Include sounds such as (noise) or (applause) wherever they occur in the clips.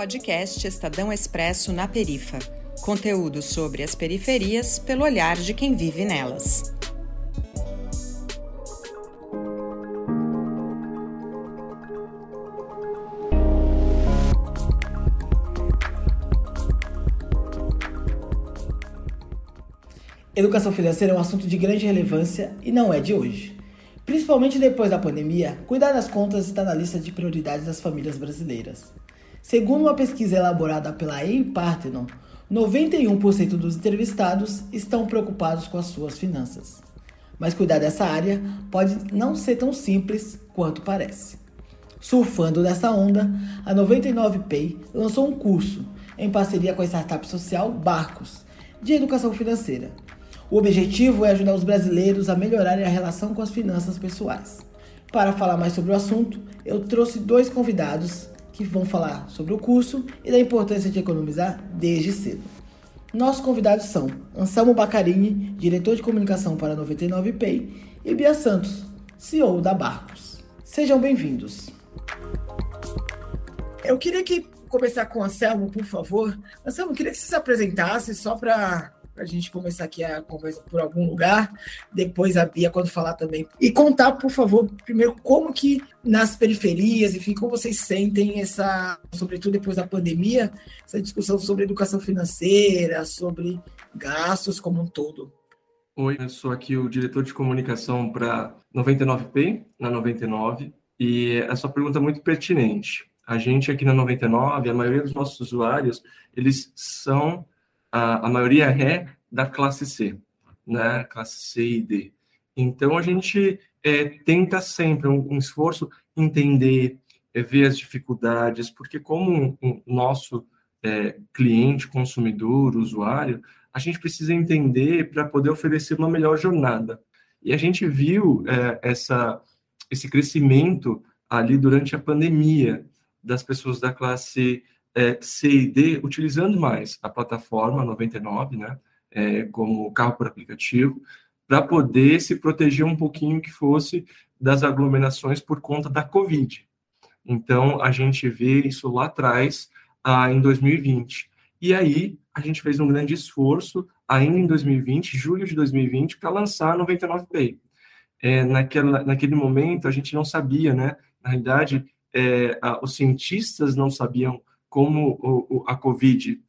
Podcast Estadão Expresso na Perifa. Conteúdo sobre as periferias pelo olhar de quem vive nelas. Educação financeira é um assunto de grande relevância e não é de hoje. Principalmente depois da pandemia, cuidar das contas está na lista de prioridades das famílias brasileiras. Segundo uma pesquisa elaborada pela EI Parthenon, 91% dos entrevistados estão preocupados com as suas finanças. Mas cuidar dessa área pode não ser tão simples quanto parece. Surfando nessa onda, a 99Pay lançou um curso em parceria com a startup social Barcos, de educação financeira, o objetivo é ajudar os brasileiros a melhorarem a relação com as finanças pessoais. Para falar mais sobre o assunto, eu trouxe dois convidados que vão falar sobre o curso e da importância de economizar desde cedo. Nossos convidados são Anselmo Bacarini, diretor de comunicação para 99Pay, e Bia Santos, CEO da Barcos. Sejam bem-vindos. Eu queria que começar com o Anselmo, por favor. Anselmo, queria que você se apresentasse só para para a gente começar aqui a conversa por algum lugar, depois a Bia quando falar também. E contar, por favor, primeiro como que nas periferias, enfim, como vocês sentem essa, sobretudo depois da pandemia, essa discussão sobre educação financeira, sobre gastos como um todo. Oi, eu sou aqui o diretor de comunicação para 99P, na 99, e essa pergunta é muito pertinente. A gente aqui na 99, a maioria dos nossos usuários, eles são a, a maioria é da classe C, né? Classe C e D. Então a gente é, tenta sempre um, um esforço entender, é, ver as dificuldades, porque como um, um nosso é, cliente, consumidor, usuário, a gente precisa entender para poder oferecer uma melhor jornada. E a gente viu é, essa, esse crescimento ali durante a pandemia das pessoas da classe é, C e D utilizando mais a plataforma 99, né, é, como carro por aplicativo, para poder se proteger um pouquinho que fosse das aglomerações por conta da Covid. Então, a gente vê isso lá atrás, ah, em 2020. E aí, a gente fez um grande esforço, ainda em 2020, julho de 2020, para lançar a 99 Pay. É, naquela, naquele momento, a gente não sabia, né? Na realidade, é, a, os cientistas não sabiam como a Covid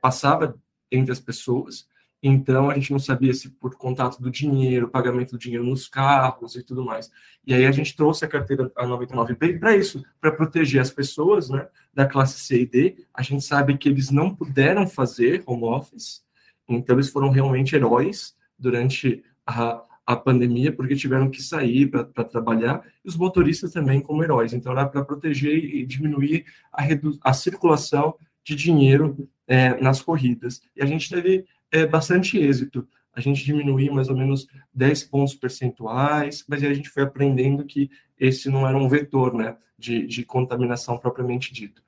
passava entre as pessoas, então a gente não sabia se por contato do dinheiro, pagamento do dinheiro nos carros e tudo mais. E aí a gente trouxe a carteira a 99B para isso, para proteger as pessoas né, da classe C e D. A gente sabe que eles não puderam fazer home office, então eles foram realmente heróis durante a, a pandemia, porque tiveram que sair para trabalhar, e os motoristas também como heróis. Então, era para proteger e diminuir a, a circulação de dinheiro é, nas corridas. E a gente teve é, bastante êxito. A gente diminuiu mais ou menos 10 pontos percentuais, mas aí a gente foi aprendendo que esse não era um vetor né, de, de contaminação propriamente dito.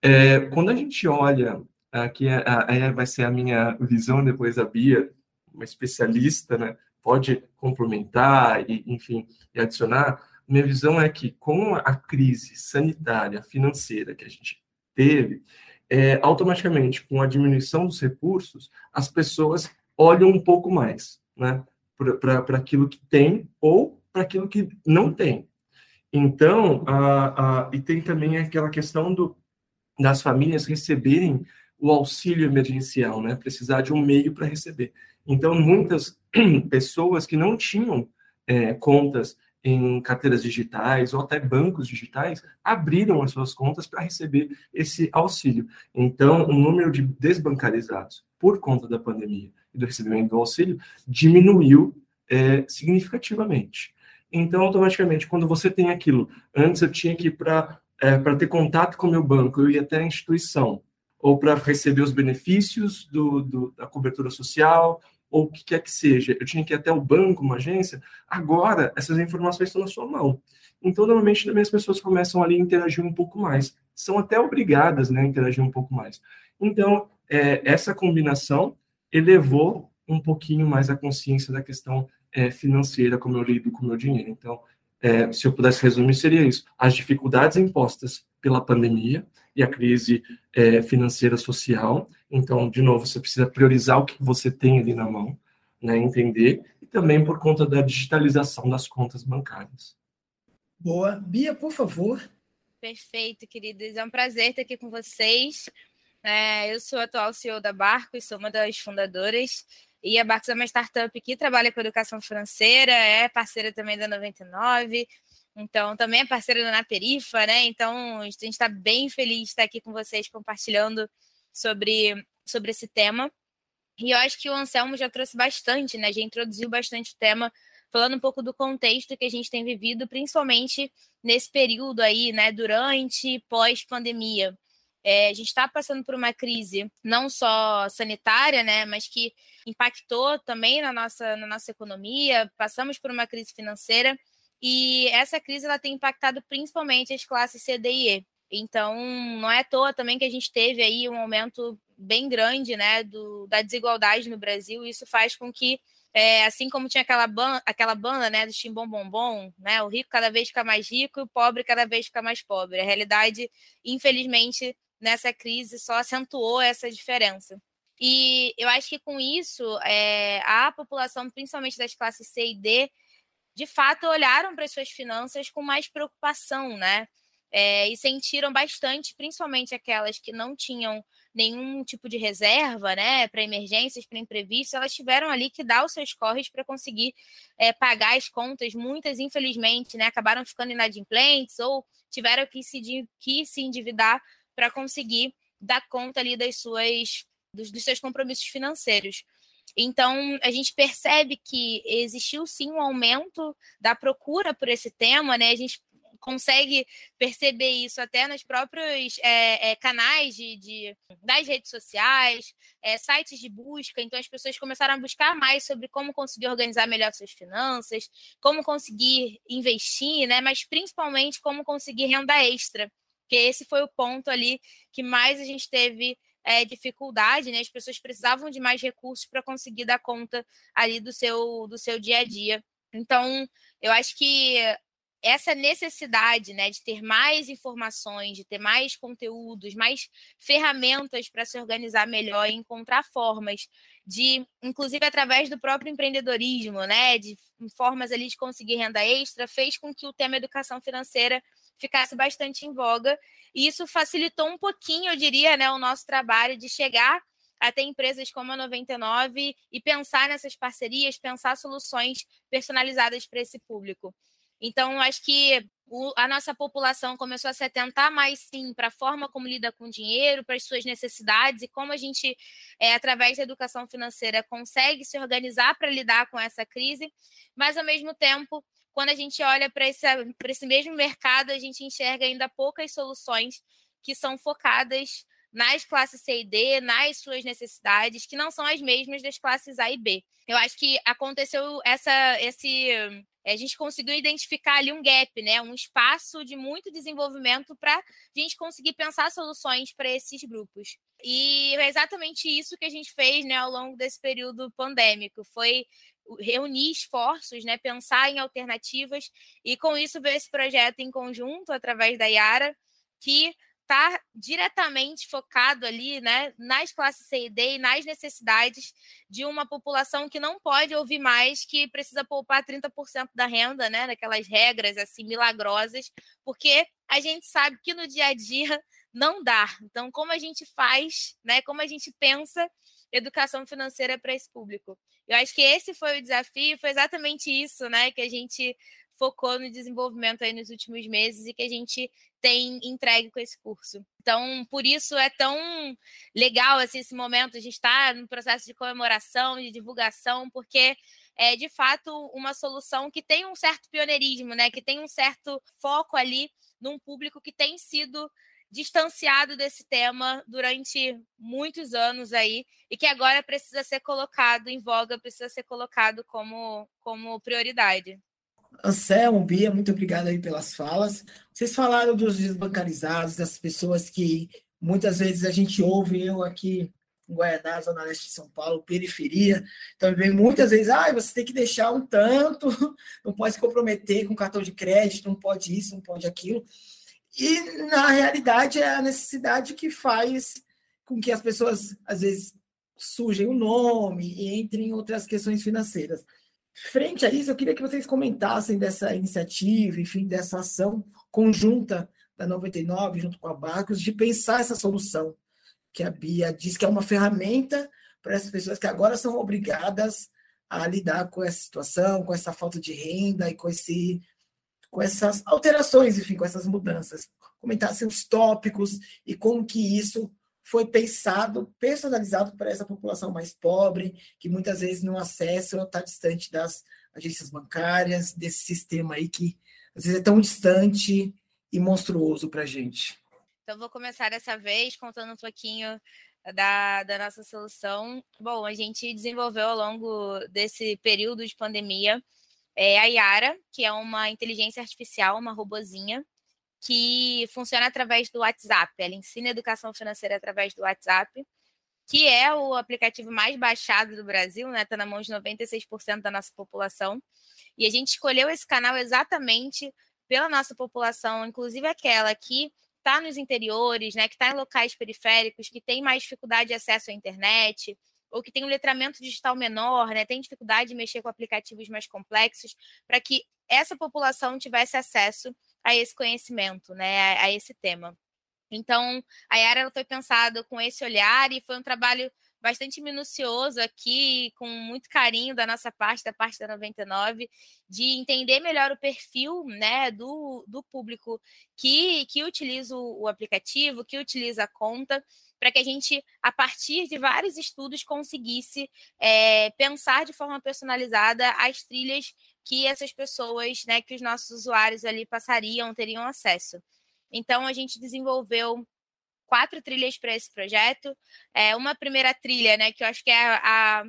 É, quando a gente olha, aqui é, é, vai ser a minha visão, depois a Bia, uma especialista, né, pode complementar e, enfim, e adicionar, minha visão é que com a crise sanitária, financeira que a gente teve, é, automaticamente, com a diminuição dos recursos, as pessoas olham um pouco mais né, para aquilo que tem ou para aquilo que não tem. Então, a, a, e tem também aquela questão do, das famílias receberem o auxílio emergencial, né? Precisar de um meio para receber. Então, muitas (clears throat) pessoas que não tinham é, contas em carteiras digitais ou até bancos digitais abriram as suas contas para receber esse auxílio. Então, o número de desbancarizados por conta da pandemia e do recebimento do auxílio diminuiu é, significativamente. Então, automaticamente, quando você tem aquilo, antes eu tinha que ir para é, para ter contato com o meu banco, eu ia até a instituição, ou para receber os benefícios do, do, da cobertura social, ou o que quer que seja, eu tinha que ir até o banco, uma agência, agora essas informações estão na sua mão. Então, normalmente, também as pessoas começam ali a interagir um pouco mais. São até obrigadas né, a interagir um pouco mais. Então, é, essa combinação elevou um pouquinho mais a consciência da questão é, financeira, como eu lido com o meu dinheiro. Então, é, se eu pudesse resumir, seria isso. As dificuldades impostas pela pandemia e a crise é, financeira social. Então, de novo, você precisa priorizar o que você tem ali na mão, né, entender, e também por conta da digitalização das contas bancárias. Boa. Bia, por favor. Perfeito, queridos. É um prazer estar aqui com vocês. É, eu sou a atual CEO da Barcos, sou uma das fundadoras. E a Barcos é uma startup que trabalha com educação financeira, é parceira também da 99, então também é parceira da Naperifa, né? Então a gente está bem feliz de estar aqui com vocês compartilhando sobre, sobre esse tema. E eu acho que o Anselmo já trouxe bastante, né? Já introduziu bastante o tema, falando um pouco do contexto que a gente tem vivido, principalmente nesse período aí, né? Durante pós-pandemia. É, a gente está passando por uma crise não só sanitária, né, mas que impactou também na nossa, na nossa economia, passamos por uma crise financeira e essa crise ela tem impactado principalmente as classes C, D e E. Então, não é à toa também que a gente teve aí um aumento bem grande né, do, da desigualdade no Brasil. Isso faz com que, é, assim como tinha aquela, ban aquela banda né, do Chimbom Bombom, né, o rico cada vez fica mais rico e o pobre cada vez fica mais pobre. A realidade, infelizmente, nessa crise só acentuou essa diferença. E eu acho que com isso, é, a população, principalmente das classes C e D, de fato olharam para as suas finanças com mais preocupação, né? É, e sentiram bastante, principalmente aquelas que não tinham nenhum tipo de reserva, né, para emergências, para imprevistos, elas tiveram ali que dar os seus corres para conseguir é, pagar as contas. Muitas, infelizmente, né, acabaram ficando inadimplentes ou tiveram que se, que se endividar para conseguir dar conta ali das suas dos, dos seus compromissos financeiros. Então, a gente percebe que existiu sim um aumento da procura por esse tema, né? A gente consegue perceber isso até nos próprios é, é, canais de, de, das redes sociais, é, sites de busca. Então, as pessoas começaram a buscar mais sobre como conseguir organizar melhor suas finanças, como conseguir investir, né? Mas principalmente como conseguir renda extra porque esse foi o ponto ali que mais a gente teve é, dificuldade, né? As pessoas precisavam de mais recursos para conseguir dar conta ali do seu, do seu dia a dia. Então, eu acho que essa necessidade né, de ter mais informações, de ter mais conteúdos, mais ferramentas para se organizar melhor e encontrar formas de, inclusive através do próprio empreendedorismo, né, de formas ali de conseguir renda extra, fez com que o tema educação financeira ficasse bastante em voga. E isso facilitou um pouquinho, eu diria, né, o nosso trabalho de chegar até empresas como a 99 e pensar nessas parcerias, pensar soluções personalizadas para esse público. Então, acho que o, a nossa população começou a se atentar mais, sim, para a forma como lida com dinheiro, para as suas necessidades e como a gente, é, através da educação financeira, consegue se organizar para lidar com essa crise, mas, ao mesmo tempo, quando a gente olha para esse, esse mesmo mercado, a gente enxerga ainda poucas soluções que são focadas nas classes C e D, nas suas necessidades, que não são as mesmas das classes A e B. Eu acho que aconteceu essa, esse, a gente conseguiu identificar ali um gap, né, um espaço de muito desenvolvimento para a gente conseguir pensar soluções para esses grupos. E é exatamente isso que a gente fez, né, ao longo desse período pandêmico, foi reunir esforços, né, pensar em alternativas e com isso ver esse projeto em conjunto através da Yara, que está diretamente focado ali, né, nas classes C e D e nas necessidades de uma população que não pode ouvir mais que precisa poupar 30% da renda, né, daquelas regras assim milagrosas, porque a gente sabe que no dia a dia não dá. Então, como a gente faz, né, como a gente pensa educação financeira para esse público? Eu acho que esse foi o desafio, foi exatamente isso, né, que a gente focou no desenvolvimento aí nos últimos meses e que a gente tem entregue com esse curso. Então, por isso é tão legal assim, esse momento, a gente está no processo de comemoração, de divulgação, porque é de fato uma solução que tem um certo pioneirismo, né? Que tem um certo foco ali num público que tem sido distanciado desse tema durante muitos anos aí e que agora precisa ser colocado em voga, precisa ser colocado como, como prioridade. Anselmo, Bia, muito obrigado aí pelas falas. Vocês falaram dos desbancarizados, das pessoas que muitas vezes a gente ouve, eu aqui em Guaianá, Zona Leste de São Paulo, periferia, também muitas vezes, ah, você tem que deixar um tanto, (laughs) não pode se comprometer com cartão de crédito, não pode isso, não pode aquilo. E, na realidade, é a necessidade que faz com que as pessoas, às vezes, sujem o nome e entrem em outras questões financeiras. Frente a isso, eu queria que vocês comentassem dessa iniciativa, enfim, dessa ação conjunta da 99, junto com a Barcos, de pensar essa solução, que a Bia diz que é uma ferramenta para essas pessoas que agora são obrigadas a lidar com essa situação, com essa falta de renda e com, esse, com essas alterações, enfim, com essas mudanças. Comentassem os tópicos e como que isso foi pensado, personalizado para essa população mais pobre, que muitas vezes não acessa ou está distante das agências bancárias, desse sistema aí que às vezes é tão distante e monstruoso para a gente. Então, vou começar dessa vez contando um pouquinho da, da nossa solução. Bom, a gente desenvolveu ao longo desse período de pandemia é, a Yara, que é uma inteligência artificial, uma robozinha, que funciona através do WhatsApp. Ela ensina educação financeira através do WhatsApp, que é o aplicativo mais baixado do Brasil, né? Está na mão de 96% da nossa população. E a gente escolheu esse canal exatamente pela nossa população, inclusive aquela que está nos interiores, né? Que está em locais periféricos, que tem mais dificuldade de acesso à internet, ou que tem um letramento digital menor, né? Tem dificuldade de mexer com aplicativos mais complexos, para que essa população tivesse acesso a esse conhecimento, né, a, a esse tema. Então, a Yara foi pensada com esse olhar e foi um trabalho bastante minucioso aqui, com muito carinho da nossa parte, da parte da 99, de entender melhor o perfil né, do, do público que, que utiliza o, aplicativo, que utiliza a conta, para que a gente, a partir de vários estudos, conseguisse é, pensar de forma personalizada as trilhas que essas pessoas, né, que os nossos usuários ali passariam, teriam acesso. Então, a gente desenvolveu quatro trilhas para esse projeto. É, uma primeira trilha, né, que eu acho que é a,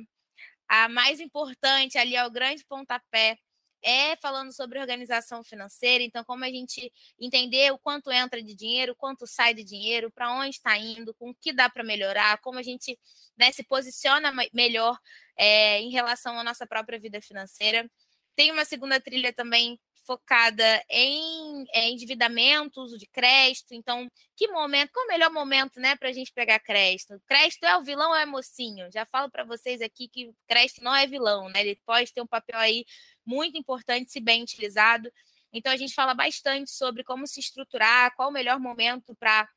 a mais importante ali, é o grande pontapé, é falando sobre organização financeira. Então, como a gente entender o quanto entra de dinheiro, quanto sai de dinheiro, para onde está indo, com o que dá para melhorar, como a gente né, se posiciona melhor é, em relação à nossa própria vida financeira. Tem uma segunda trilha também focada em é, endividamento, uso de crédito. Então, que momento, qual o melhor momento, né, para a gente pegar crédito? Crédito é o vilão ou é mocinho? Já falo para vocês aqui que crédito não é vilão, né? Ele pode ter um papel aí muito importante se bem utilizado. Então, a gente fala bastante sobre como se estruturar, qual o melhor momento para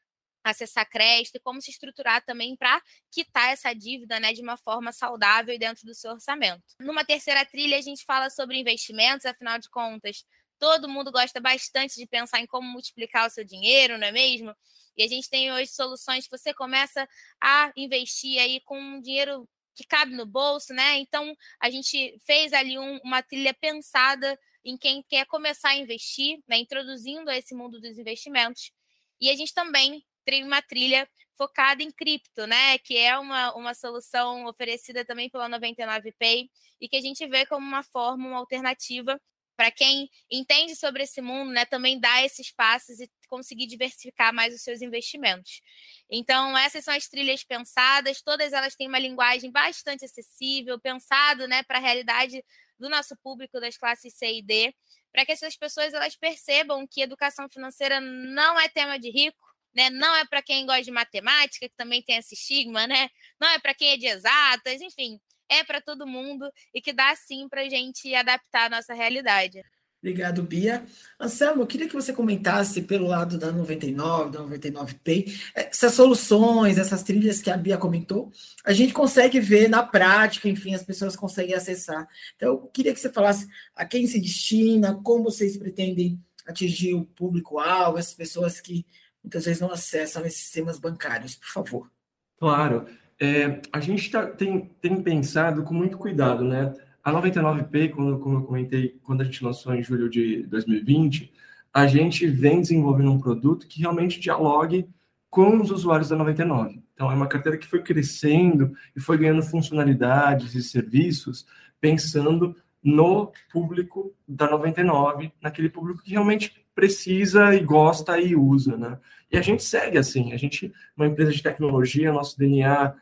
acessar crédito e como se estruturar também para quitar essa dívida né, de uma forma saudável dentro do seu orçamento. Numa terceira trilha, a gente fala sobre investimentos, afinal de contas, todo mundo gosta bastante de pensar em como multiplicar o seu dinheiro, não é mesmo? E a gente tem hoje soluções que você começa a investir aí com um dinheiro que cabe no bolso, né? Então, a gente fez ali um, uma trilha pensada em quem quer começar a investir, né? introduzindo esse mundo dos investimentos. E a gente também tem uma trilha focada em cripto, né? Que é uma, uma solução oferecida também pela 99Pay e que a gente vê como uma forma, uma alternativa para quem entende sobre esse mundo, né? Também dar esses passos e conseguir diversificar mais os seus investimentos. Então, essas são as trilhas pensadas, todas elas têm uma linguagem bastante acessível, pensado, né, para a realidade do nosso público das classes C e D, para que essas pessoas elas percebam que educação financeira não é tema de rico, né? Não é para quem gosta de matemática, que também tem esse estigma, né? Não é para quem é de exatas, enfim, é para todo mundo e que dá sim para a gente adaptar a nossa realidade. Obrigado, Bia. Anselmo, eu queria que você comentasse pelo lado da 99, da 99Pay, essas soluções, essas trilhas que a Bia comentou, a gente consegue ver na prática, enfim, as pessoas conseguem acessar. Então, eu queria que você falasse a quem se destina, como vocês pretendem atingir o público-alvo, as pessoas que muitas vezes não acessam esses sistemas bancários, por favor. Claro. É, a gente tá, tem, tem pensado com muito cuidado, né? A 99P, quando, como eu comentei, quando a gente lançou em julho de 2020, a gente vem desenvolvendo um produto que realmente dialogue com os usuários da 99. Então, é uma carteira que foi crescendo e foi ganhando funcionalidades e serviços pensando no público da 99, naquele público que realmente precisa e gosta e usa, né? E a gente segue assim, a gente, uma empresa de tecnologia, nosso DNA,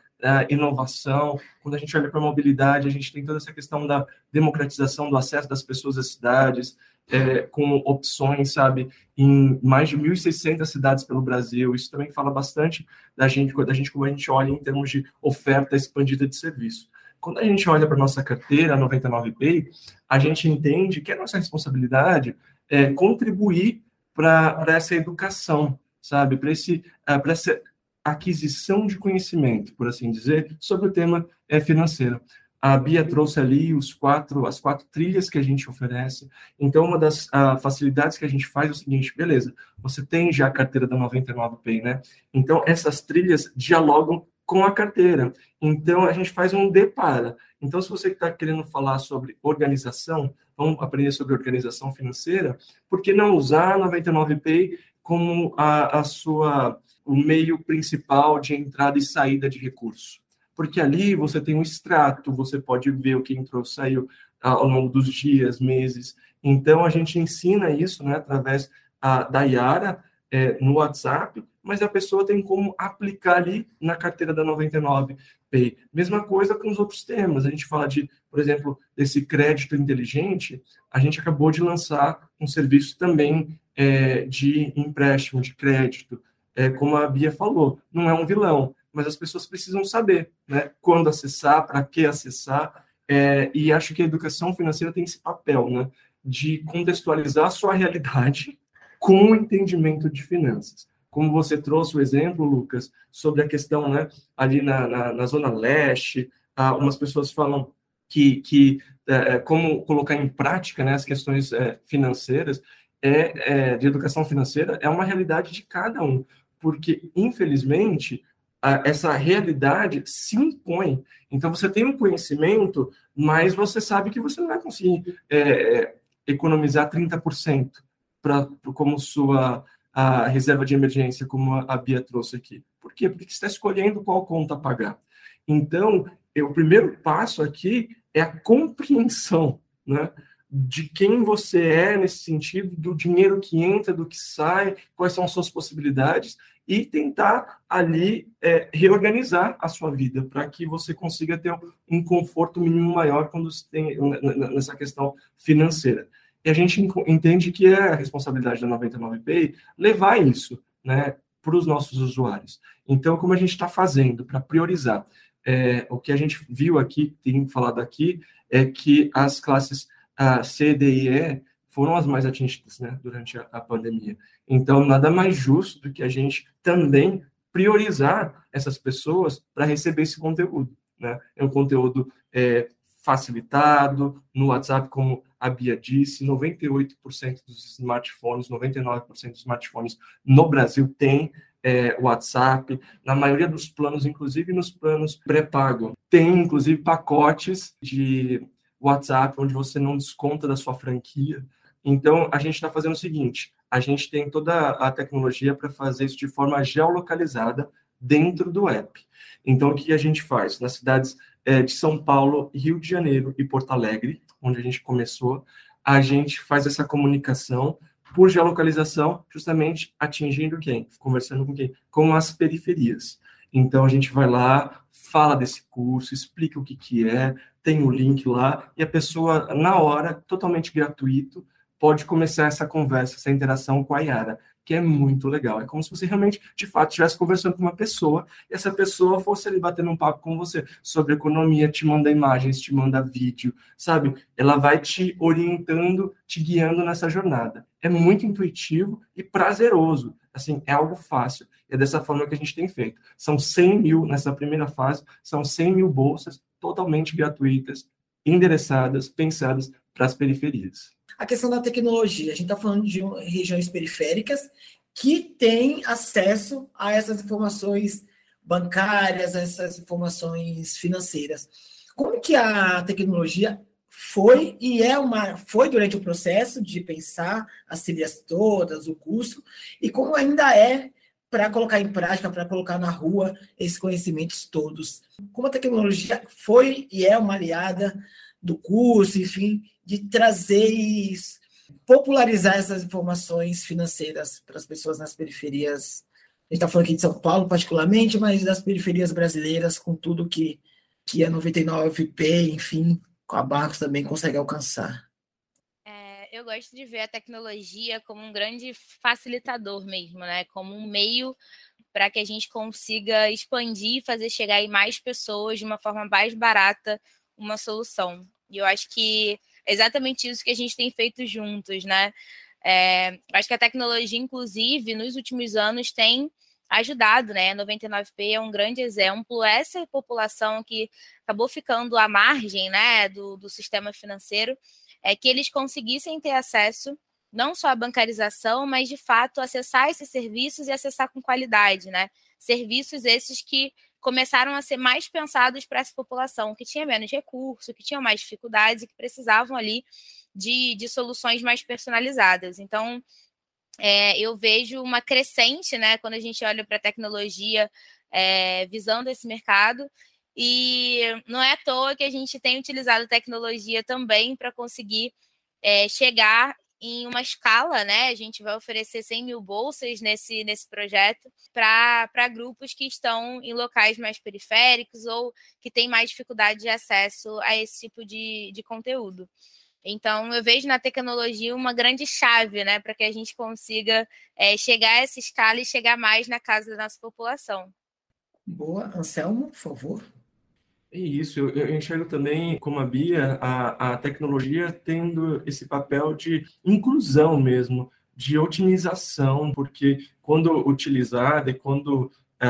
inovação, quando a gente olha para a mobilidade, a gente tem toda essa questão da democratização do acesso das pessoas às cidades, é, com opções, sabe, em mais de 1.600 cidades pelo Brasil. Isso também fala bastante da gente, da gente como a gente olha em termos de oferta expandida de serviço. Quando a gente olha para a nossa carteira, a 99Pay, a gente entende que é nossa responsabilidade é, contribuir para essa educação, sabe, para esse, uh, essa aquisição de conhecimento, por assim dizer, sobre o tema é, financeiro. A Bia trouxe ali os quatro, as quatro trilhas que a gente oferece. Então, uma das uh, facilidades que a gente faz é o seguinte: beleza, você tem já a carteira da 99Pay, né? Então, essas trilhas dialogam com a carteira. Então, a gente faz um depara. Então, se você está querendo falar sobre organização, vamos aprender sobre organização financeira, por que não usar a 99Pay como a, a sua o meio principal de entrada e saída de recurso? porque ali você tem um extrato, você pode ver o que entrou, saiu ao longo dos dias, meses. Então, a gente ensina isso né, através a, da Yara é, no WhatsApp, mas a pessoa tem como aplicar ali na carteira da 99 Mesma coisa com os outros temas. A gente fala de, por exemplo, desse crédito inteligente, a gente acabou de lançar um serviço também é, de empréstimo, de crédito. É, como a Bia falou, não é um vilão, mas as pessoas precisam saber né, quando acessar, para que acessar, é, e acho que a educação financeira tem esse papel né, de contextualizar a sua realidade (laughs) com o entendimento de finanças. Como você trouxe o exemplo, Lucas, sobre a questão né, ali na, na, na Zona Leste, algumas pessoas falam que, que é, é, como colocar em prática né, as questões é, financeiras, é, é, de educação financeira, é uma realidade de cada um, porque, infelizmente, essa realidade se impõe. Então, você tem um conhecimento, mas você sabe que você não vai conseguir é, é economizar 30% pra, como sua a reserva de emergência, como a, Bia trouxe aqui. Por quê? Porque você está escolhendo qual conta pagar. Então, o primeiro passo aqui é a compreensão né, de quem você é nesse sentido, do dinheiro que entra, do que sai, quais são as suas possibilidades, e tentar ali é, reorganizar a sua vida para que você consiga ter um conforto mínimo maior quando tem nessa questão financeira. E a gente entende que é a responsabilidade da 99Pay levar isso né, para os nossos usuários. Então, como a gente está fazendo para priorizar? É, o que a gente viu aqui, tem falado aqui, é que as classes a C, D e E foram as mais atingidas né, durante a, a pandemia. Então, nada mais justo do que a gente também priorizar essas pessoas para receber esse conteúdo. Né? É um conteúdo é, facilitado, no WhatsApp, como a Bia disse, 98% dos smartphones, 99% dos smartphones no Brasil tem é, WhatsApp, na maioria dos planos, inclusive nos planos pré-pago, tem inclusive pacotes de WhatsApp onde você não desconta da sua franquia. Então, a gente está fazendo o seguinte: a gente tem toda a tecnologia para fazer isso de forma geolocalizada dentro do app. Então, o que a gente faz? Nas cidades é, de São Paulo, Rio de Janeiro e Porto Alegre, onde a gente começou, a gente faz essa comunicação por geolocalização, justamente atingindo quem? Conversando com quem? Com as periferias. Então, a gente vai lá, fala desse curso, explica o que, que é, tem o link lá, e a pessoa, na hora, totalmente gratuito, pode começar essa conversa, essa interação com a Yara, que é muito legal. É como se você realmente, de fato, estivesse conversando com uma pessoa e essa pessoa fosse ali batendo um papo com você sobre economia, te manda imagens, te manda vídeo, sabe? Ela vai te orientando, te guiando nessa jornada. É muito intuitivo e prazeroso. Assim, é algo fácil. É dessa forma que a gente tem feito. São 100 mil, nessa primeira fase, são 100 mil bolsas totalmente gratuitas, endereçadas, pensadas para as periferias a questão da tecnologia. A gente está falando de regiões periféricas que têm acesso a essas informações bancárias, a essas informações financeiras. Como que a tecnologia foi e é uma foi durante o processo de pensar as trilhas todas, o curso, e como ainda é para colocar em prática, para colocar na rua esses conhecimentos todos. Como a tecnologia foi e é uma aliada do curso, enfim, de trazer e popularizar essas informações financeiras para as pessoas nas periferias. A gente está falando aqui de São Paulo, particularmente, mas das periferias brasileiras, com tudo que, que a 99P, enfim, com a Barcos também consegue alcançar. É, eu gosto de ver a tecnologia como um grande facilitador mesmo, né? Como um meio para que a gente consiga expandir e fazer chegar em mais pessoas de uma forma mais barata uma solução. E eu acho que é exatamente isso que a gente tem feito juntos, né? É, acho que a tecnologia, inclusive, nos últimos anos tem ajudado, né? 99P é um grande exemplo. Essa população que acabou ficando à margem, né, do, do sistema financeiro, é que eles conseguissem ter acesso não só à bancarização, mas de fato acessar esses serviços e acessar com qualidade, né? Serviços esses que começaram a ser mais pensados para essa população que tinha menos recurso, que tinha mais dificuldades e que precisavam ali de, de soluções mais personalizadas. Então, é, eu vejo uma crescente, né, quando a gente olha para a tecnologia é, visando esse mercado. E não é à toa que a gente tem utilizado tecnologia também para conseguir é, chegar em uma escala, né? A gente vai oferecer 100 mil bolsas nesse, nesse projeto para grupos que estão em locais mais periféricos ou que têm mais dificuldade de acesso a esse tipo de, de conteúdo. Então, eu vejo na tecnologia uma grande chave, né, para que a gente consiga é, chegar a essa escala e chegar mais na casa da nossa população. Boa. Anselmo, por favor. É isso, eu, enxergo também, como a Bia, a, a tecnologia tendo esse papel de inclusão mesmo, de otimização, porque quando utilizada e quando é,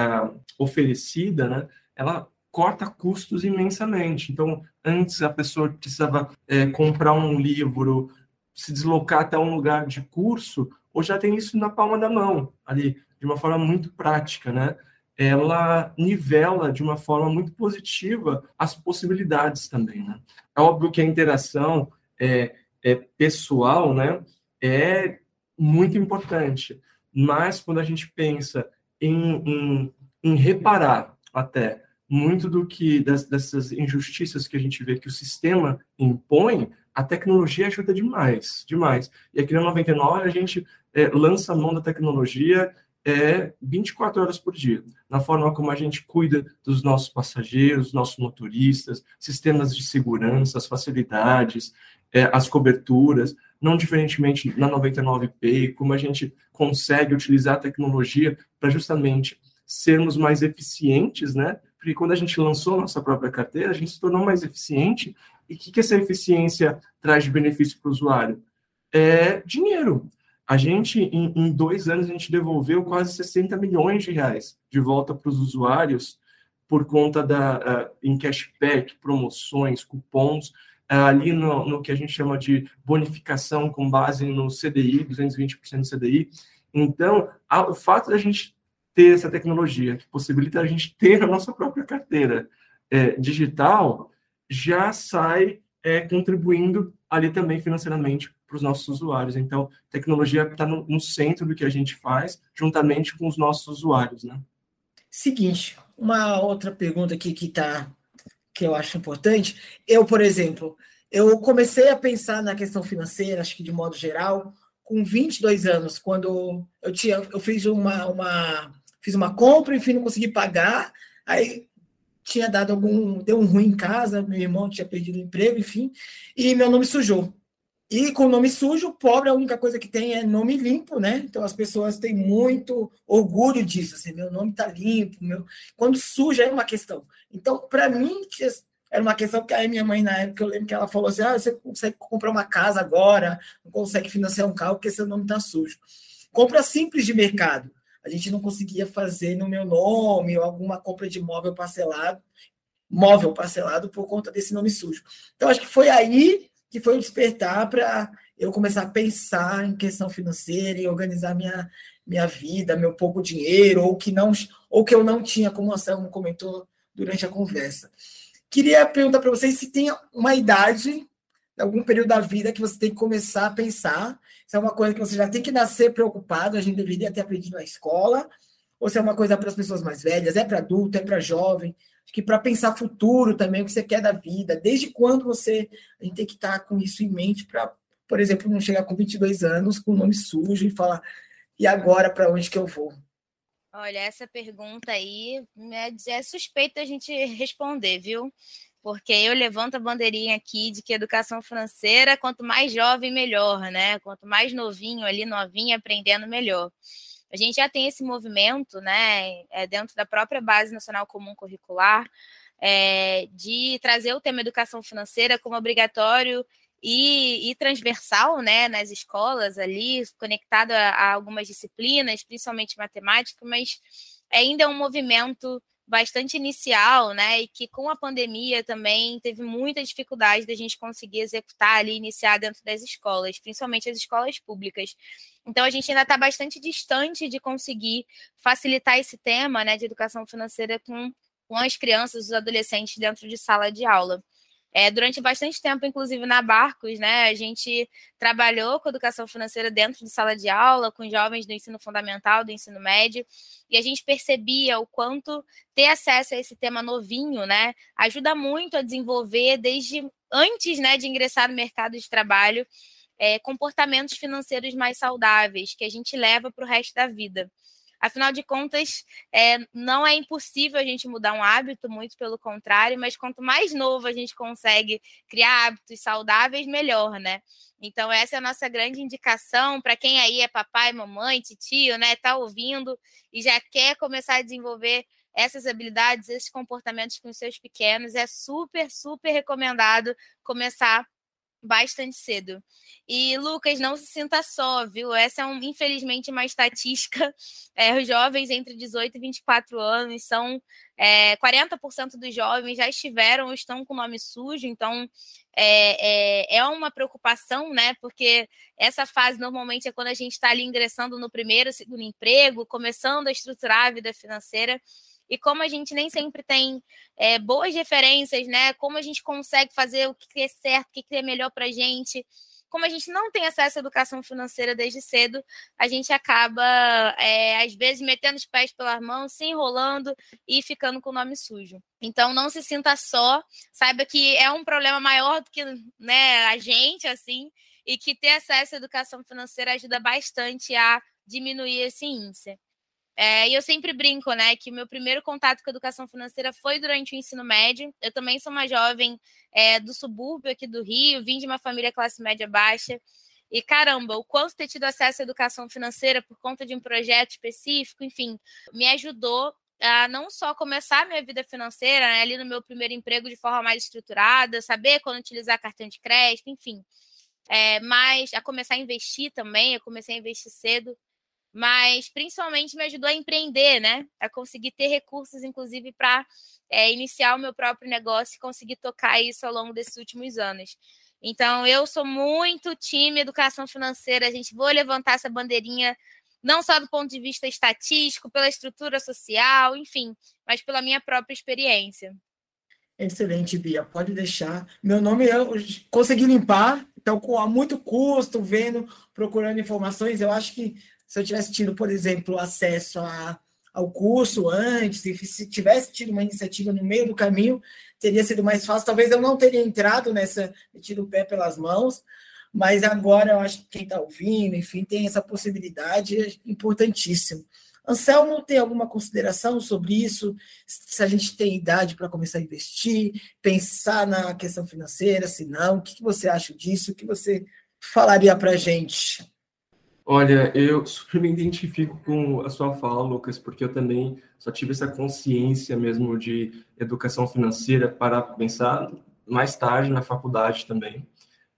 oferecida, né, ela corta custos imensamente. Então, antes a pessoa precisava é, comprar um livro, se deslocar até um lugar de curso, ou já tem isso na palma da mão, ali, de uma forma muito prática, né? Ela nivela de uma forma muito positiva as possibilidades também. Né? É óbvio que a interação é, é pessoal né, é muito importante, mas quando a gente pensa em, em, em reparar até muito do que das, dessas injustiças que a gente vê que o sistema impõe, a tecnologia ajuda demais, demais. E aqui na 99 a gente é, lança a mão da tecnologia é 24 horas por dia, na forma como a gente cuida dos nossos passageiros, nossos motoristas, sistemas de segurança, as facilidades, é, as coberturas, não diferentemente na 99P, como a gente consegue utilizar a tecnologia para justamente sermos mais eficientes, né? Porque quando a gente lançou nossa própria carteira, a gente se tornou mais eficiente. E o que, que essa eficiência traz de benefício para o usuário? É dinheiro. A gente, em, em, dois anos, a gente devolveu quase 60 milhões de reais de volta para os usuários por conta da uh, em cashback, promoções, cupons, uh, ali no, no, que a gente chama de bonificação com base no CDI, 220% do CDI. Então, a, o fato da gente ter essa tecnologia que possibilita a gente ter a nossa própria carteira é, digital já sai é, contribuindo ali também financeiramente para os nossos usuários. Então, tecnologia está no, no, centro do que a gente faz, juntamente com os nossos usuários, né? Seguinte, uma outra pergunta aqui que tá, que eu acho importante. Eu, por exemplo, eu comecei a pensar na questão financeira, acho que de modo geral, com 22 anos, quando eu tinha, eu fiz uma, uma fiz uma compra, enfim, não consegui pagar, aí tinha dado algum, deu um ruim em casa, meu irmão tinha perdido o emprego, enfim, e meu nome sujou. E com nome sujo, pobre, a única coisa que tem é nome limpo, né? Então as pessoas têm muito orgulho disso, assim, meu nome tá limpo, meu. Quando suja é uma questão. Então, para mim, era uma questão que a minha mãe, na época, eu lembro que ela falou assim: ah, você consegue comprar uma casa agora, não consegue financiar um carro porque seu nome tá sujo. Compra simples de mercado. A gente não conseguia fazer no meu nome ou alguma compra de móvel parcelado, móvel parcelado por conta desse nome sujo. Então, acho que foi aí que foi o despertar para eu começar a pensar em questão financeira e organizar minha, minha vida, meu pouco dinheiro, ou que não ou que eu não tinha, como o Anselmo comentou durante a conversa. Queria perguntar para vocês se tem uma idade, algum período da vida que você tem que começar a pensar. Se é uma coisa que você já tem que nascer preocupado, a gente deveria ter aprendido na escola, ou se é uma coisa para as pessoas mais velhas, é para adulto, é para jovem. Acho que para pensar futuro também, o que você quer da vida, desde quando você. A gente tem que estar com isso em mente para, por exemplo, não chegar com 22 anos com o nome sujo e falar, e agora para onde que eu vou? Olha, essa pergunta aí é, é suspeita a gente responder, viu? Porque eu levanto a bandeirinha aqui de que educação financeira, quanto mais jovem, melhor, né? Quanto mais novinho ali, novinha, aprendendo, melhor. A gente já tem esse movimento, né, é, dentro da própria Base Nacional Comum Curricular, é, de trazer o tema educação financeira como obrigatório e, e, transversal né, nas escolas ali, conectado a, a, algumas disciplinas, principalmente matemática, mas ainda é um movimento bastante inicial, né? E que com a pandemia também teve muita dificuldade da gente conseguir executar ali, iniciar dentro das escolas, principalmente as escolas públicas. Então a gente ainda está bastante distante de conseguir facilitar esse tema né, de educação financeira com, com as crianças, os adolescentes dentro de sala de aula. É, durante bastante tempo, inclusive na Barcos, né, a gente trabalhou com educação financeira dentro de sala de aula, com jovens do ensino fundamental, do ensino médio, e a gente percebia o quanto ter acesso a esse tema novinho, né, ajuda muito a desenvolver desde antes, né, de ingressar no mercado de trabalho, é, comportamentos financeiros mais saudáveis que a gente leva para o resto da vida. Afinal de contas, é, não é impossível a gente mudar um hábito, muito pelo contrário, mas quanto mais novo a gente consegue criar hábitos saudáveis, melhor, né? Então, essa é a nossa grande indicação para quem aí é papai, mamãe, tio, né? Tá ouvindo e já quer começar a desenvolver essas habilidades, esses comportamentos com os seus pequenos, é super, super recomendado começar bastante cedo. E, Lucas, não se sinta só, viu? Essa é, um, infelizmente, uma estatística. (laughs) É, os jovens entre 18 e 24 anos são é, 40% dos jovens já estiveram ou estão com nome sujo, então é, é, é, uma preocupação, né? Porque essa fase normalmente é quando a gente está ali ingressando no primeiro, segundo emprego, começando a estruturar a vida financeira. E como a gente nem sempre tem é, boas referências, né? Como a gente consegue fazer o que é certo, o que é melhor para a gente. Como a gente não tem acesso à educação financeira desde cedo, a gente acaba, é, às vezes, metendo os pés pelas mãos, se enrolando e ficando com o nome sujo. Então, não se sinta só, saiba que é um problema maior do que né, a gente, assim, e que ter acesso à educação financeira ajuda bastante a diminuir esse índice. É, e eu sempre brinco, né, que o meu primeiro contato com a educação financeira foi durante o ensino médio. Eu também sou uma jovem é, do subúrbio aqui do Rio, vim de uma família classe média baixa. E caramba, o quanto ter tido acesso à educação financeira por conta de um projeto específico, enfim, me ajudou a não só começar a minha vida financeira, né, ali no meu primeiro emprego de forma mais estruturada, saber quando utilizar cartão de crédito, enfim, é, mas a começar a investir também, eu comecei a investir cedo mas principalmente me ajudou a empreender, né? A conseguir ter recursos, inclusive, para é, iniciar o meu próprio negócio e conseguir tocar isso ao longo desses últimos anos. Então, eu sou muito time educação financeira, a gente vou levantar essa bandeirinha, não só do ponto de vista estatístico, pela estrutura social, enfim, mas pela minha própria experiência. Excelente, Bia. Pode deixar. Meu nome eu consegui limpar, então, com muito custo, vendo, procurando informações, eu acho que se eu tivesse tido, por exemplo, acesso a, ao curso antes, e se tivesse tido uma iniciativa no meio do caminho, teria sido mais fácil. Talvez eu não teria entrado nessa, metido o pé pelas mãos, mas agora eu acho que quem está ouvindo, enfim, tem essa possibilidade é importantíssimo. Anselmo, tem alguma consideração sobre isso? Se a gente tem idade para começar a investir, pensar na questão financeira, se não, o que você acha disso? O que você falaria para a gente? Olha, eu super me identifico com a sua fala, Lucas, porque eu também só tive essa consciência mesmo de educação financeira para pensar mais tarde na faculdade também.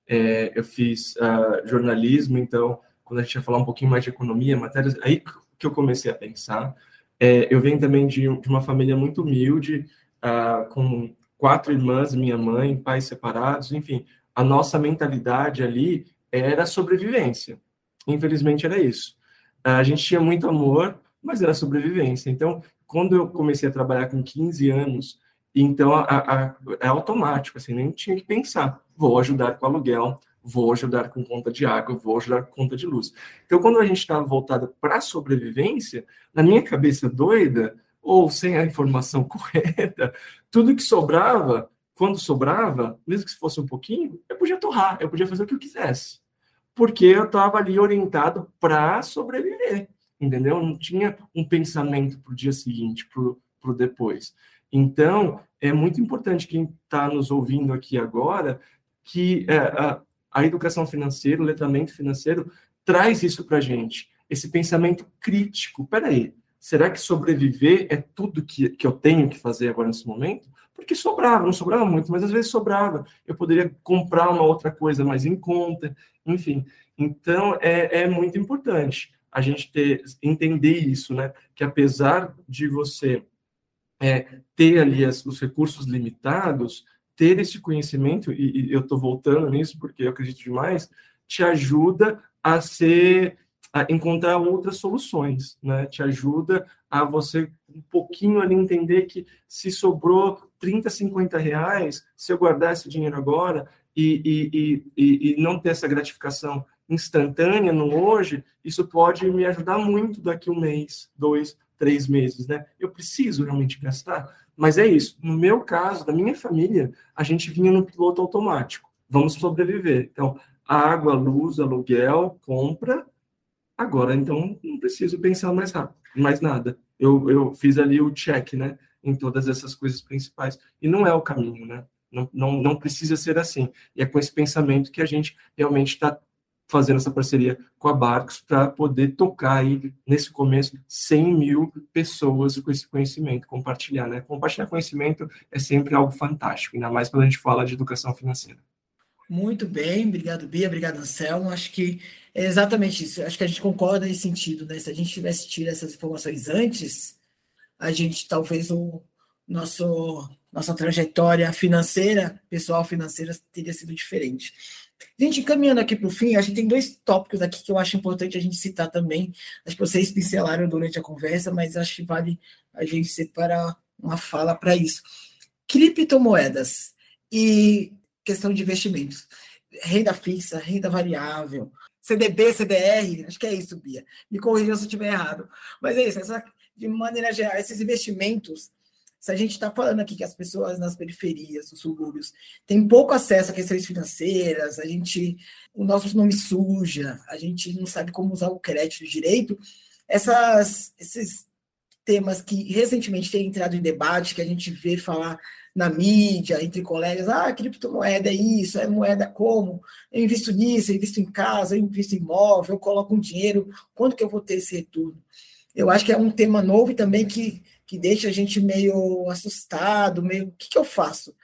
É, eu fiz uh, jornalismo, então, quando a gente ia falar um pouquinho mais de economia, matérias, aí que eu comecei a pensar. É, eu venho também de, de, uma família muito humilde, uh, com quatro irmãs, minha mãe, pais separados, enfim, a nossa mentalidade ali era sobrevivência. Infelizmente era isso. A gente tinha muito amor, mas era sobrevivência. Então, quando eu comecei a trabalhar com 15 anos, então a, é automático, assim, nem tinha que pensar. Vou ajudar com aluguel, vou ajudar com conta de água, vou ajudar com conta de luz. Então, quando a gente estava voltado para a sobrevivência, na minha cabeça doida, ou sem a informação (laughs) correta, tudo que sobrava, quando sobrava, mesmo que fosse um pouquinho, eu podia torrar, eu podia fazer o que eu quisesse porque eu estava ali orientado para sobreviver, entendeu? Não tinha um pensamento para o dia seguinte, para o depois. Então, é muito importante quem está nos ouvindo aqui agora que é, a, a, educação financeira, o letramento financeiro, traz isso para a gente, esse pensamento crítico. Peraí, será que sobreviver é tudo que, que eu tenho que fazer agora nesse momento? Porque sobrava, não sobrava muito, mas às vezes sobrava. Eu poderia comprar uma outra coisa mais em conta, enfim. Então, é, é muito importante a gente ter, entender isso, né? Que apesar de você é, ter ali as, os recursos limitados, ter esse conhecimento, e, e eu estou voltando nisso porque eu acredito demais, te ajuda a ser a encontrar outras soluções, né? Te ajuda a você um pouquinho ali entender que se sobrou 30, 50 reais, se eu guardar esse dinheiro agora e, e, e, e não ter essa gratificação instantânea no hoje, isso pode me ajudar muito daqui um mês, dois, três meses, né? Eu preciso realmente gastar, mas é isso. No meu caso, da minha família, a gente vinha no piloto automático. Vamos sobreviver. Então, água, luz, aluguel, compra. Agora, então, não preciso pensar mais rápido, mais nada. Eu, eu fiz ali o check, né? Em todas essas coisas principais. E não é o caminho, né? Não, não, não precisa ser assim. E é com esse pensamento que a gente realmente está fazendo essa parceria com a Barcos para poder tocar aí, nesse começo, 100 mil pessoas com esse conhecimento, compartilhar, né? Compartilhar conhecimento é sempre algo fantástico, ainda mais quando a gente fala de educação financeira. Muito bem, obrigado, Bia, obrigado, Anselmo. Acho que é exatamente isso. Acho que a gente concorda nesse sentido, né? Se a gente tivesse tido essas informações antes, a gente talvez o nosso nossa trajetória financeira, pessoal financeira, teria sido diferente. Gente, caminhando aqui para o fim, a gente tem dois tópicos aqui que eu acho importante a gente citar também. Acho que vocês pincelaram durante a conversa, mas acho que vale a gente separar uma fala para isso. Criptomoedas e questão de investimentos. Renda fixa, renda variável, CDB, CDR, acho que é isso, Bia. Me corrija se eu estiver errado. Mas é isso, essa, de maneira geral, esses investimentos se a gente está falando aqui que as pessoas nas periferias, nos subúrbios, têm pouco acesso a questões financeiras, a gente, o nosso nome suja, a gente não sabe como usar o crédito direito, essas, esses temas que recentemente têm entrado em debate, que a gente vê falar na mídia, entre colegas, ah, criptomoeda é isso, é moeda como? Eu invisto nisso, eu invisto em casa, eu invisto em imóvel, eu coloco um dinheiro, quando que eu vou ter esse retorno? Eu acho que é um tema novo e também que que deixa a gente meio assustado, meio. O que, que eu faço?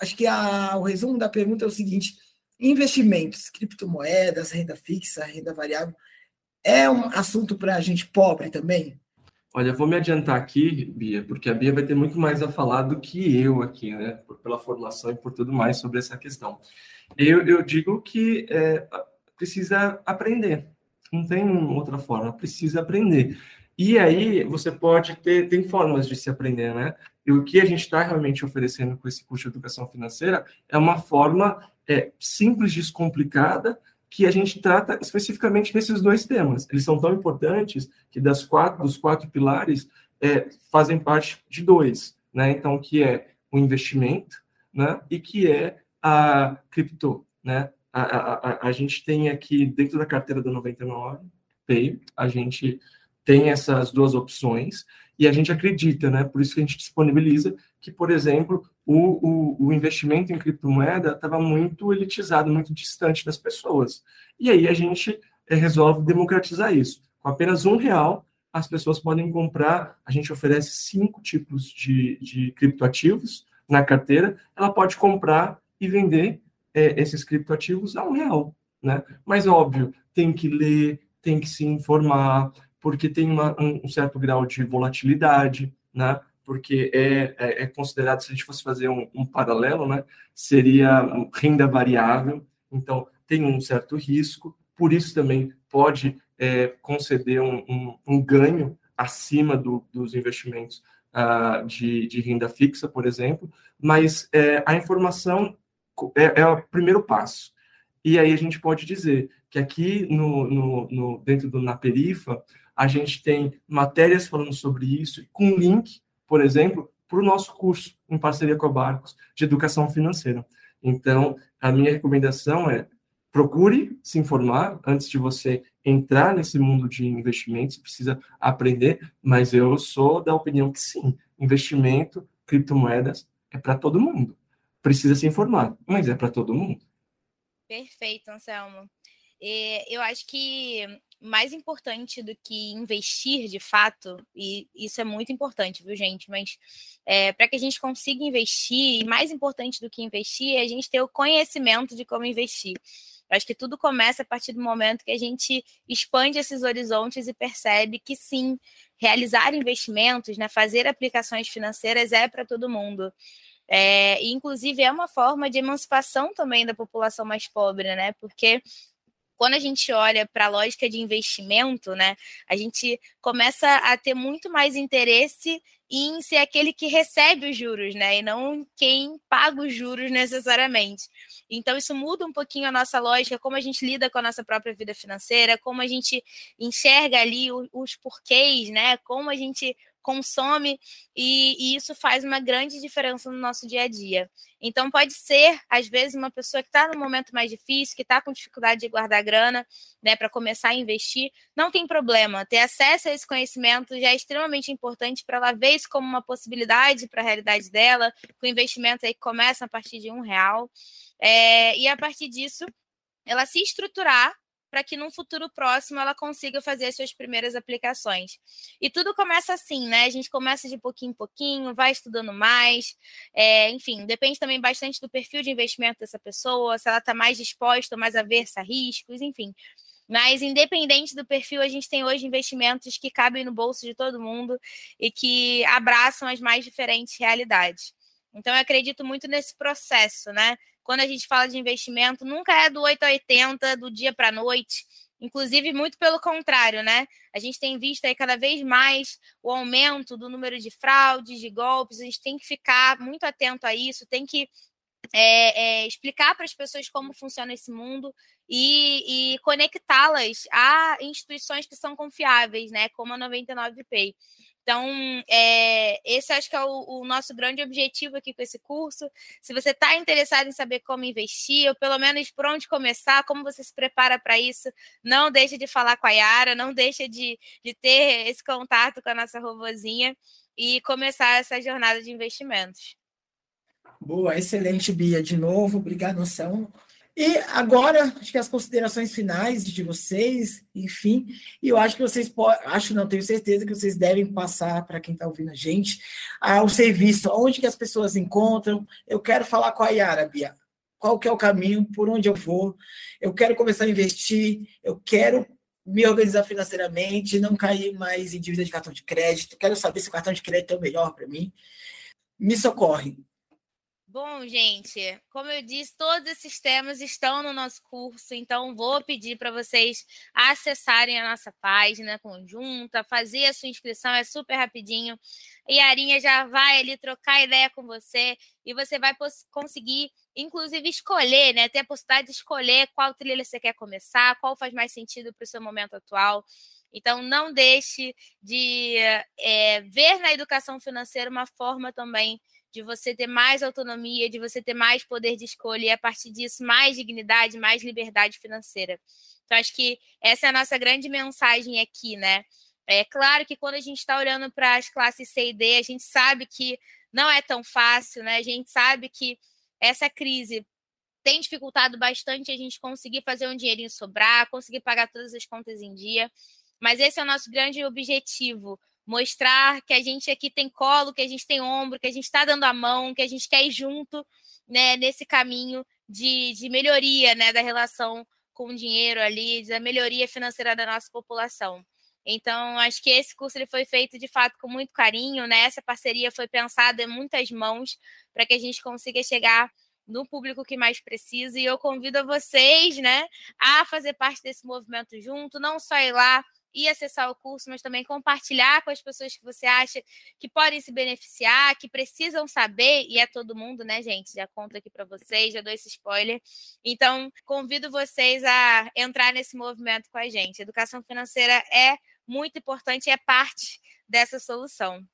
Acho que a, o resumo da pergunta é o seguinte: investimentos, criptomoedas, renda fixa, renda variável, é um assunto para a gente pobre também? Olha, vou me adiantar aqui, Bia, porque a Bia vai ter muito mais a falar do que eu aqui, né? Pela formação e por tudo mais sobre essa questão. Eu, eu digo que é, precisa aprender. Não tem outra forma, precisa aprender. E aí você pode ter tem formas de se aprender, né? E o que a gente está realmente oferecendo com esse curso de educação financeira é uma forma é, simples, descomplicada, que a gente trata especificamente nesses dois temas. Eles são tão importantes que das quatro dos quatro pilares é, fazem parte de dois, né? Então que é o investimento, né? E que é a cripto, né? A, a, a, a gente tem aqui dentro da carteira do 99 Pay, a gente tem essas duas opções e a gente acredita, né? Por isso que a gente disponibiliza que, por exemplo, o, o, o investimento em criptomoeda estava muito elitizado, muito distante das pessoas. E aí a gente é, resolve democratizar isso. Com apenas um real, as pessoas podem comprar. A gente oferece cinco tipos de, de criptoativos na carteira. Ela pode comprar e vender é, esses criptoativos a um real, né? Mas óbvio, tem que ler, tem que se informar, porque tem uma, um certo grau de volatilidade, né? porque é, é, é considerado, se a gente fosse fazer um, um, paralelo, né? seria renda variável, então tem um certo risco, por isso também pode é, conceder um, um, um, ganho acima do, dos investimentos uh, de, de, renda fixa, por exemplo, mas é, a informação é, é, o primeiro passo. E aí a gente pode dizer que aqui no, no, no dentro do Na Perifa, a gente tem matérias falando sobre isso, com link, por exemplo, para o nosso curso, em parceria com a Barcos, de educação financeira. Então, a minha recomendação é procure se informar antes de você entrar nesse mundo de investimentos, precisa aprender, mas eu sou da opinião que sim, investimento criptomoedas é para todo mundo. Precisa se informar, mas é para todo mundo. Perfeito, Anselmo. E eu acho que mais importante do que investir de fato, e isso é muito importante, viu, gente? Mas é, para que a gente consiga investir, e mais importante do que investir, é a gente ter o conhecimento de como investir. Eu acho que tudo começa a partir do momento que a gente expande esses horizontes e percebe que sim, realizar investimentos, né, fazer aplicações financeiras é para todo mundo. É, inclusive, é uma forma de emancipação também da população mais pobre, né? Porque quando a gente olha para a lógica de investimento, né, a gente começa a ter muito mais interesse em ser aquele que recebe os juros, né, e não quem paga os juros necessariamente. Então, isso muda um pouquinho a nossa lógica, como a gente lida com a nossa própria vida financeira, como a gente enxerga ali os, os porquês, né, como a gente consome, e, e, isso faz uma grande diferença no nosso dia a dia. Então, pode ser, às vezes, uma pessoa que está no momento mais difícil, que está com dificuldade de guardar grana, né, para começar a investir, não tem problema. Ter acesso a esse conhecimento já é extremamente importante para ela ver isso como uma possibilidade para a realidade dela, com investimentos aí que começam a partir de um real. É, e a partir disso, ela se estruturar para que num futuro próximo ela consiga fazer as suas primeiras aplicações. E tudo começa assim, né? A gente começa de pouquinho em pouquinho, vai estudando mais, é, enfim, depende também bastante do perfil de investimento dessa pessoa, se ela está mais disposta, mais aversa a riscos, enfim. Mas, independente do perfil, a gente tem hoje investimentos que cabem no bolso de todo mundo e que abraçam as mais diferentes realidades. Então, eu acredito muito nesse processo, né? Quando a gente fala de investimento, nunca é do 8 a 80, do dia para a noite. Inclusive, muito pelo contrário, né? A gente tem visto aí cada vez mais o aumento do número de fraudes, de golpes. A gente tem que ficar muito atento a isso, tem que é, é, explicar para as pessoas como funciona esse mundo e, e conectá-las a instituições que são confiáveis, né? Como a 99Pay. Então, é, esse acho que é o, o, nosso grande objetivo aqui com esse curso. Se você está interessado em saber como investir, ou pelo menos por onde começar, como você se prepara para isso, não deixe de falar com a Yara, não deixe de, de ter esse contato com a nossa robozinha e começar essa jornada de investimentos. Boa, excelente, Bia. De novo, obrigado, São. E agora, acho que as considerações finais de vocês, enfim, e eu acho que vocês podem, acho não, tenho certeza que vocês devem passar para quem está ouvindo a gente, ao serviço, onde que as pessoas encontram. Eu quero falar com a Yara, Bia. Qual que é o caminho, por onde eu vou? Eu quero começar a investir, eu quero me organizar financeiramente, não cair mais em dívida de cartão de crédito, quero saber se o cartão de crédito é o melhor para mim. Me socorre. Bom, gente, como eu disse, todos esses temas estão no nosso curso, então vou pedir para vocês acessarem a nossa página conjunta, fazer a sua inscrição, é super rapidinho. E a Arinha já vai ali trocar ideia com você e você vai conseguir, inclusive, escolher, né? Ter a possibilidade de escolher qual trilha você quer começar, qual faz mais sentido para o seu momento atual. Então, não deixe de é, ver na educação financeira uma forma também de você ter mais autonomia, de você ter mais poder de escolha e, a partir disso, mais dignidade, mais liberdade financeira. Então, acho que essa é a nossa grande mensagem aqui, né? É claro que quando a gente está olhando para as classes C e D, a gente sabe que não é tão fácil, né? A gente sabe que essa crise tem dificultado bastante a gente conseguir fazer um dinheirinho sobrar, conseguir pagar todas as contas em dia. Mas esse é o nosso grande objetivo, mostrar que a gente aqui tem colo, que a gente tem ombro, que a gente está dando a mão, que a gente quer ir junto né, nesse caminho de, de melhoria né, da relação com o dinheiro ali, da melhoria financeira da nossa população. Então, acho que esse curso ele foi feito de fato com muito carinho, né? Essa parceria foi pensada em muitas mãos para que a gente consiga chegar no público que mais precisa. E eu convido a vocês, né, a fazer parte desse movimento junto, não só ir lá e acessar o curso, mas também compartilhar com as pessoas que você acha que podem se beneficiar, que precisam saber, e é todo mundo, né, gente? Já conto aqui para vocês, já dou esse spoiler. Então, convido vocês a entrar nesse movimento com a gente. Educação financeira é muito importante e é parte dessa solução.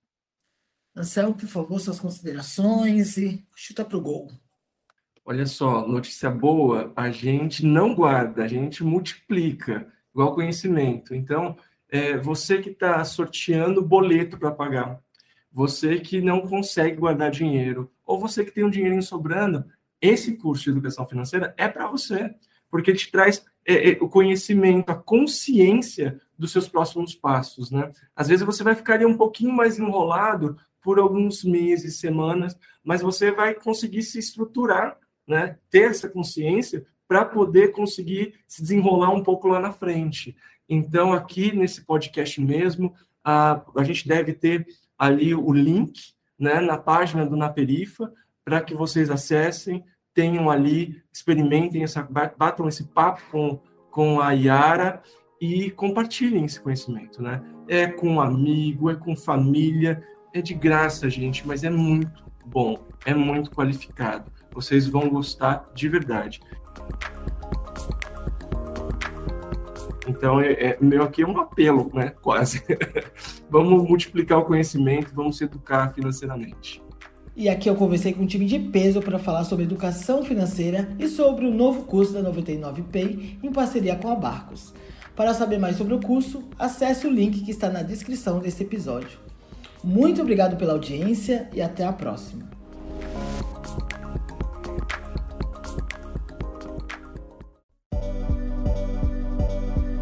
Anselmo, por favor, suas considerações e chuta para o gol. Olha só, notícia boa, a gente não guarda, a gente multiplica igual conhecimento. Então, é, você que está sorteando boleto para pagar, você que não consegue guardar dinheiro, ou você que tem um dinheirinho sobrando, esse curso de educação financeira é para você, porque te traz é, é, o conhecimento, a consciência dos seus próximos passos, né? Às vezes você vai ficar ali um pouquinho mais enrolado por alguns meses, semanas, mas você vai conseguir se estruturar, né? Ter essa consciência para poder conseguir se desenrolar um pouco lá na frente. Então, aqui nesse podcast mesmo, a, a gente deve ter ali o link né, na página do Naperifa para que vocês acessem, tenham ali, experimentem, essa, batam esse papo com, com a Yara e compartilhem esse conhecimento, né? É com amigo, é com família, é de graça, gente, mas é muito bom, é muito qualificado. Vocês vão gostar de verdade. Então, é, é, meu aqui é um apelo, né? Quase. (laughs) vamos multiplicar o conhecimento, vamos se educar financeiramente. E aqui eu conversei com um time de peso para falar sobre educação financeira e sobre o novo curso da 99Pay em parceria com a Barcos. Para saber mais sobre o curso, acesse o link que está na descrição desse episódio. Muito obrigado pela audiência e até a próxima.